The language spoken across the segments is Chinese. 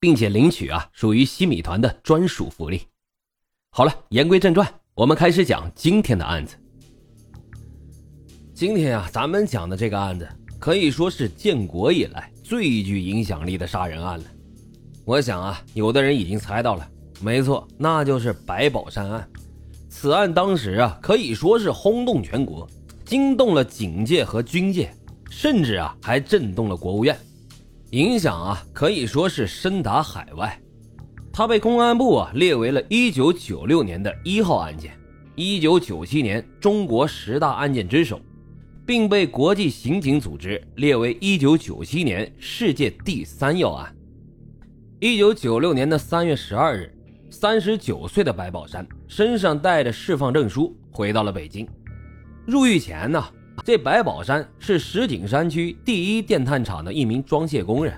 并且领取啊，属于西米团的专属福利。好了，言归正传，我们开始讲今天的案子。今天啊，咱们讲的这个案子可以说是建国以来最具影响力的杀人案了。我想啊，有的人已经猜到了，没错，那就是白宝山案。此案当时啊，可以说是轰动全国，惊动了警界和军界，甚至啊，还震动了国务院。影响啊，可以说是深达海外。他被公安部啊列为了一九九六年的一号案件一九九七年中国十大案件之首，并被国际刑警组织列为一九九七年世界第三要案。一九九六年的三月十二日三十九岁的白宝山身上带着释放证书回到了北京。入狱前呢。这白宝山是石景山区第一电炭厂的一名装卸工人，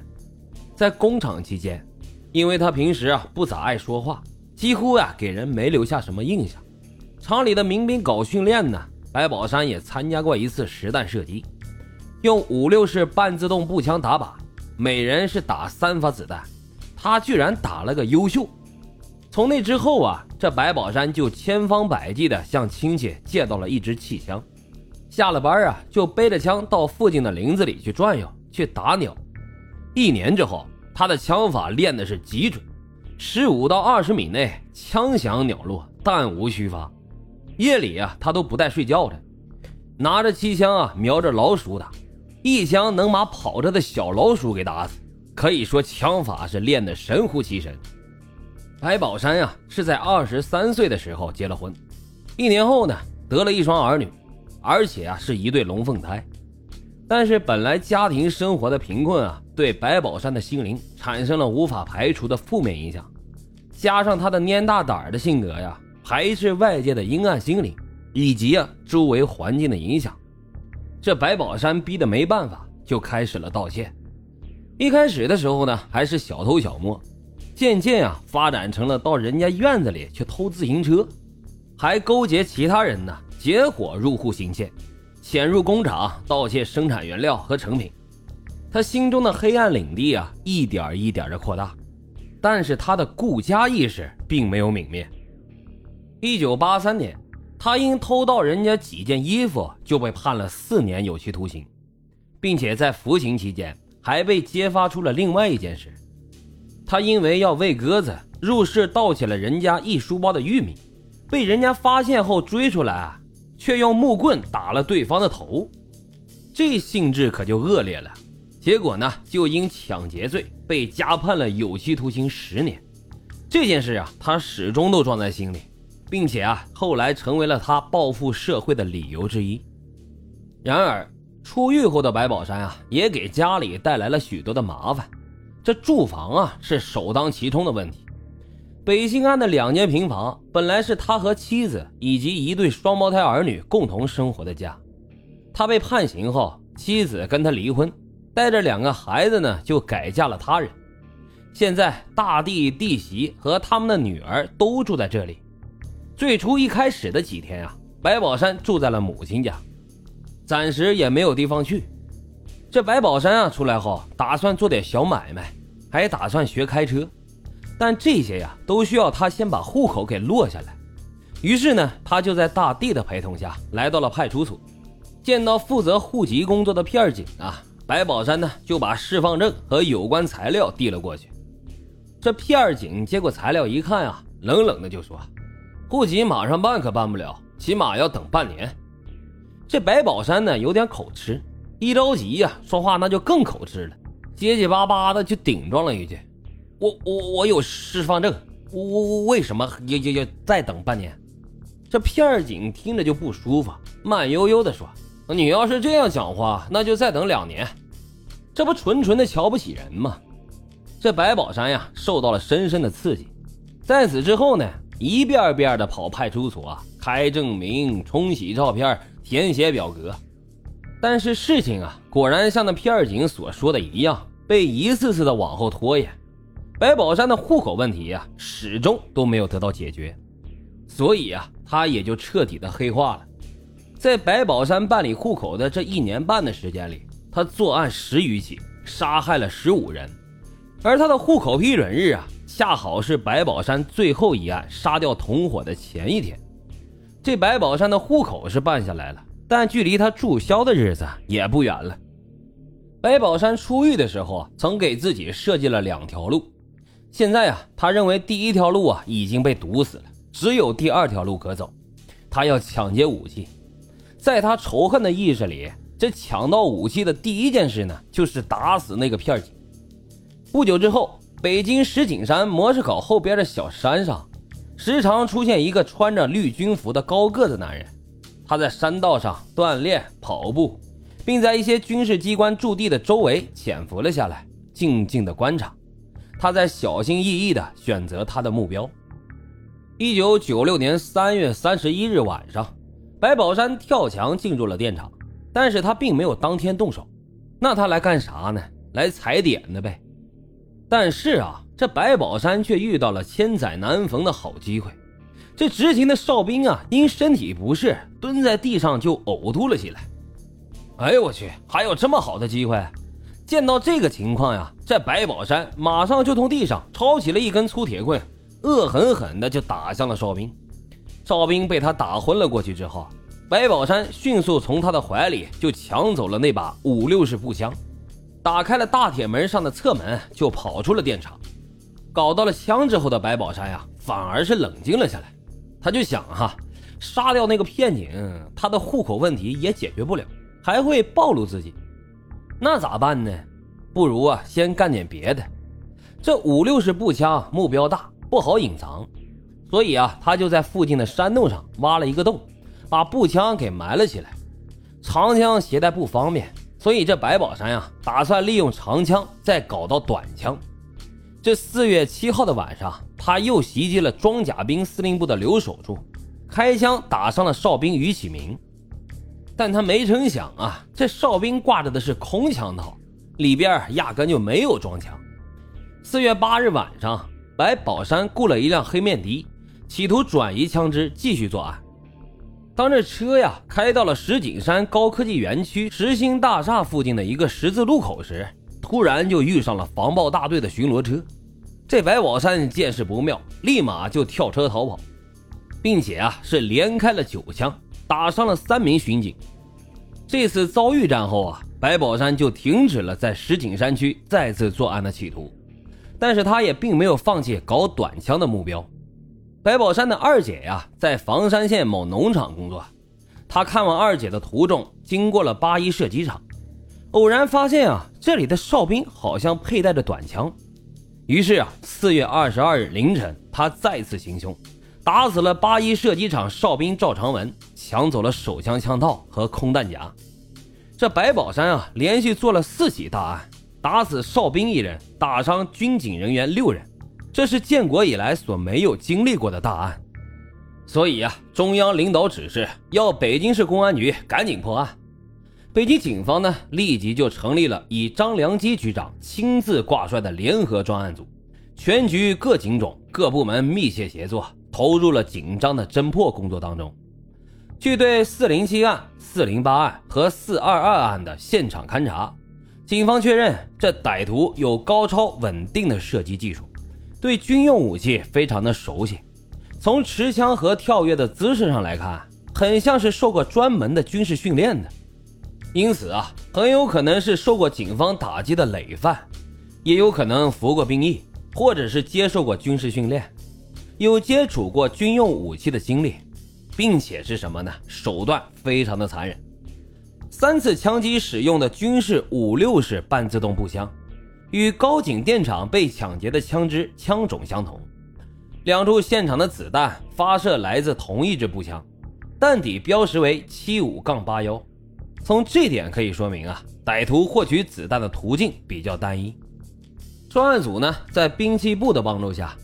在工厂期间，因为他平时啊不咋爱说话，几乎呀给人没留下什么印象。厂里的民兵搞训练呢，白宝山也参加过一次实弹射击，用五六式半自动步枪打靶，每人是打三发子弹，他居然打了个优秀。从那之后啊，这白宝山就千方百计的向亲戚借到了一支气枪。下了班啊，就背着枪到附近的林子里去转悠，去打鸟。一年之后，他的枪法练的是极准，十五到二十米内枪响鸟落，弹无虚发。夜里啊，他都不带睡觉的，拿着机枪啊，瞄着老鼠打，一枪能把跑着的小老鼠给打死。可以说枪法是练得神乎其神。白宝山呀，是在二十三岁的时候结了婚，一年后呢，得了一双儿女。而且啊，是一对龙凤胎，但是本来家庭生活的贫困啊，对白宝山的心灵产生了无法排除的负面影响，加上他的蔫大胆儿的性格呀，排斥外界的阴暗心理，以及啊周围环境的影响，这白宝山逼得没办法，就开始了盗窃。一开始的时候呢，还是小偷小摸，渐渐啊，发展成了到人家院子里去偷自行车，还勾结其他人呢。结伙入户行窃，潜入工厂盗窃生产原料和成品，他心中的黑暗领地啊，一点一点的扩大，但是他的顾家意识并没有泯灭。一九八三年，他因偷盗人家几件衣服就被判了四年有期徒刑，并且在服刑期间还被揭发出了另外一件事，他因为要喂鸽子，入室盗窃了人家一书包的玉米，被人家发现后追出来啊。却用木棍打了对方的头，这性质可就恶劣了。结果呢，就因抢劫罪被加判了有期徒刑十年。这件事啊，他始终都装在心里，并且啊，后来成为了他报复社会的理由之一。然而，出狱后的白宝山啊，也给家里带来了许多的麻烦。这住房啊，是首当其冲的问题。北新安的两间平房本来是他和妻子以及一对双胞胎儿女共同生活的家。他被判刑后，妻子跟他离婚，带着两个孩子呢就改嫁了他人。现在大弟弟媳和他们的女儿都住在这里。最初一开始的几天啊，白宝山住在了母亲家，暂时也没有地方去。这白宝山啊出来后，打算做点小买卖，还打算学开车。但这些呀，都需要他先把户口给落下来。于是呢，他就在大弟的陪同下来到了派出所，见到负责户籍工作的片儿警啊，白宝山呢就把释放证和有关材料递了过去。这片儿警接过材料一看啊，冷冷的就说：“户籍马上办可办不了，起码要等半年。”这白宝山呢有点口吃，一着急呀，说话那就更口吃了，结结巴巴的就顶撞了一句。我我我有释放证，我我我为什么要要要再等半年？这片儿警听着就不舒服，慢悠悠的说：“你要是这样讲话，那就再等两年。”这不纯纯的瞧不起人吗？这白宝山呀，受到了深深的刺激，在此之后呢，一遍遍的跑派出所开证明、冲洗照片、填写表格。但是事情啊，果然像那片儿警所说的一样，被一次次的往后拖延。白宝山的户口问题呀，始终都没有得到解决，所以啊，他也就彻底的黑化了。在白宝山办理户口的这一年半的时间里，他作案十余起，杀害了十五人，而他的户口批准日啊，恰好是白宝山最后一案杀掉同伙的前一天。这白宝山的户口是办下来了。但距离他注销的日子也不远了。白宝山出狱的时候啊，曾给自己设计了两条路。现在啊，他认为第一条路啊已经被堵死了，只有第二条路可走。他要抢劫武器。在他仇恨的意识里，这抢到武器的第一件事呢，就是打死那个片警。不久之后，北京石景山模式考后边的小山上，时常出现一个穿着绿军服的高个子男人。他在山道上锻炼跑步，并在一些军事机关驻地的周围潜伏了下来，静静的观察。他在小心翼翼地选择他的目标。一九九六年三月三十一日晚上，白宝山跳墙进入了电厂，但是他并没有当天动手。那他来干啥呢？来踩点的呗。但是啊，这白宝山却遇到了千载难逢的好机会。这执勤的哨兵啊，因身体不适，蹲在地上就呕吐了起来。哎呦我去，还有这么好的机会！见到这个情况呀，这白宝山马上就从地上抄起了一根粗铁棍，恶狠狠地就打向了哨兵。哨兵被他打昏了过去之后，白宝山迅速从他的怀里就抢走了那把五六式步枪，打开了大铁门上的侧门，就跑出了电厂。搞到了枪之后的白宝山呀，反而是冷静了下来。他就想哈，杀掉那个片警，他的户口问题也解决不了，还会暴露自己，那咋办呢？不如啊，先干点别的。这五六式步枪目标大，不好隐藏，所以啊，他就在附近的山洞上挖了一个洞，把步枪给埋了起来。长枪携带不方便，所以这白宝山呀，打算利用长枪再搞到短枪。这四月七号的晚上，他又袭击了装甲兵司令部的留守处，开枪打伤了哨兵于启明。但他没成想啊，这哨兵挂着的是空枪套，里边压根就没有装枪。四月八日晚上，白宝山雇了一辆黑面的，企图转移枪支，继续作案。当这车呀开到了石景山高科技园区实心大厦附近的一个十字路口时，突然就遇上了防暴大队的巡逻车，这白宝山见势不妙，立马就跳车逃跑，并且啊是连开了九枪，打伤了三名巡警。这次遭遇战后啊，白宝山就停止了在石景山区再次作案的企图，但是他也并没有放弃搞短枪的目标。白宝山的二姐呀，在房山县某农场工作，他看望二姐的途中经过了八一射击场。偶然发现啊，这里的哨兵好像佩戴着短枪，于是啊，四月二十二日凌晨，他再次行凶，打死了八一射击场哨兵赵长文，抢走了手枪枪套和空弹夹。这白宝山啊，连续做了四起大案，打死哨兵一人，打伤军警人员六人，这是建国以来所没有经历过的大案。所以啊，中央领导指示要北京市公安局赶紧破案。北京警方呢，立即就成立了以张良基局长亲自挂帅的联合专案组，全局各警种、各部门密切协作，投入了紧张的侦破工作当中。据对四零七案、四零八案和四二二案的现场勘查，警方确认这歹徒有高超稳定的射击技术，对军用武器非常的熟悉。从持枪和跳跃的姿势上来看，很像是受过专门的军事训练的。因此啊，很有可能是受过警方打击的累犯，也有可能服过兵役，或者是接受过军事训练，有接触过军用武器的经历，并且是什么呢？手段非常的残忍。三次枪击使用的军事五六式半自动步枪，与高井电厂被抢劫的枪支枪种相同，两处现场的子弹发射来自同一支步枪，弹底标识为七五杠八幺。从这点可以说明啊，歹徒获取子弹的途径比较单一。专案组呢，在兵器部的帮助下，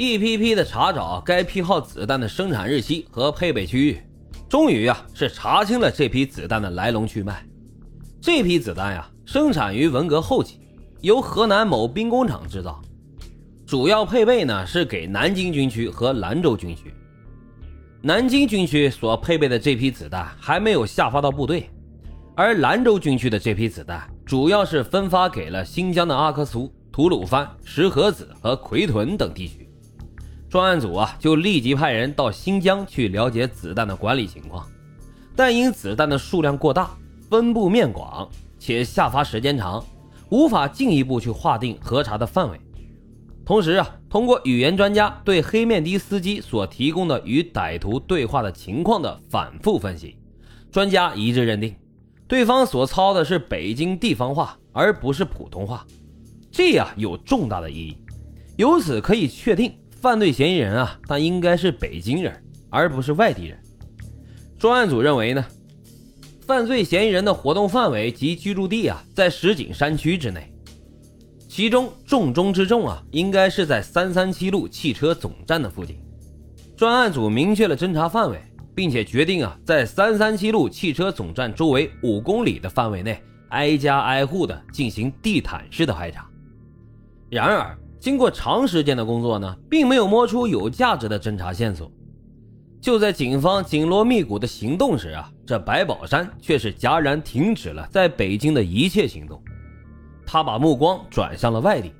一批批的查找该批号子弹的生产日期和配备区域，终于啊是查清了这批子弹的来龙去脉。这批子弹呀生产于文革后期，由河南某兵工厂制造，主要配备呢是给南京军区和兰州军区。南京军区所配备的这批子弹还没有下发到部队，而兰州军区的这批子弹主要是分发给了新疆的阿克苏、吐鲁番、石河子和奎屯等地区。专案组啊，就立即派人到新疆去了解子弹的管理情况，但因子弹的数量过大、分布面广且下发时间长，无法进一步去划定核查的范围。同时啊，通过语言专家对黑面的司机所提供的与歹徒对话的情况的反复分析，专家一致认定，对方所操的是北京地方话，而不是普通话，这呀有重大的意义。由此可以确定。犯罪嫌疑人啊，他应该是北京人，而不是外地人。专案组认为呢，犯罪嫌疑人的活动范围及居住地啊，在石景山区之内，其中重中之重啊，应该是在三三七路汽车总站的附近。专案组明确了侦查范围，并且决定啊，在三三七路汽车总站周围五公里的范围内，挨家挨户的进行地毯式的排查。然而，经过长时间的工作呢，并没有摸出有价值的侦查线索。就在警方紧锣密鼓的行动时啊，这白宝山却是戛然停止了在北京的一切行动。他把目光转向了外地。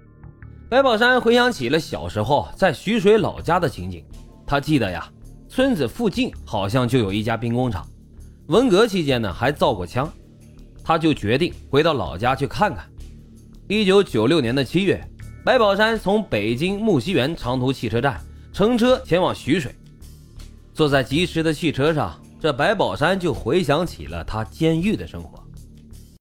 白宝山回想起了小时候在徐水老家的情景，他记得呀，村子附近好像就有一家兵工厂，文革期间呢还造过枪。他就决定回到老家去看看。一九九六年的七月。白宝山从北京木樨园长途汽车站乘车前往徐水，坐在疾驰的汽车上，这白宝山就回想起了他监狱的生活。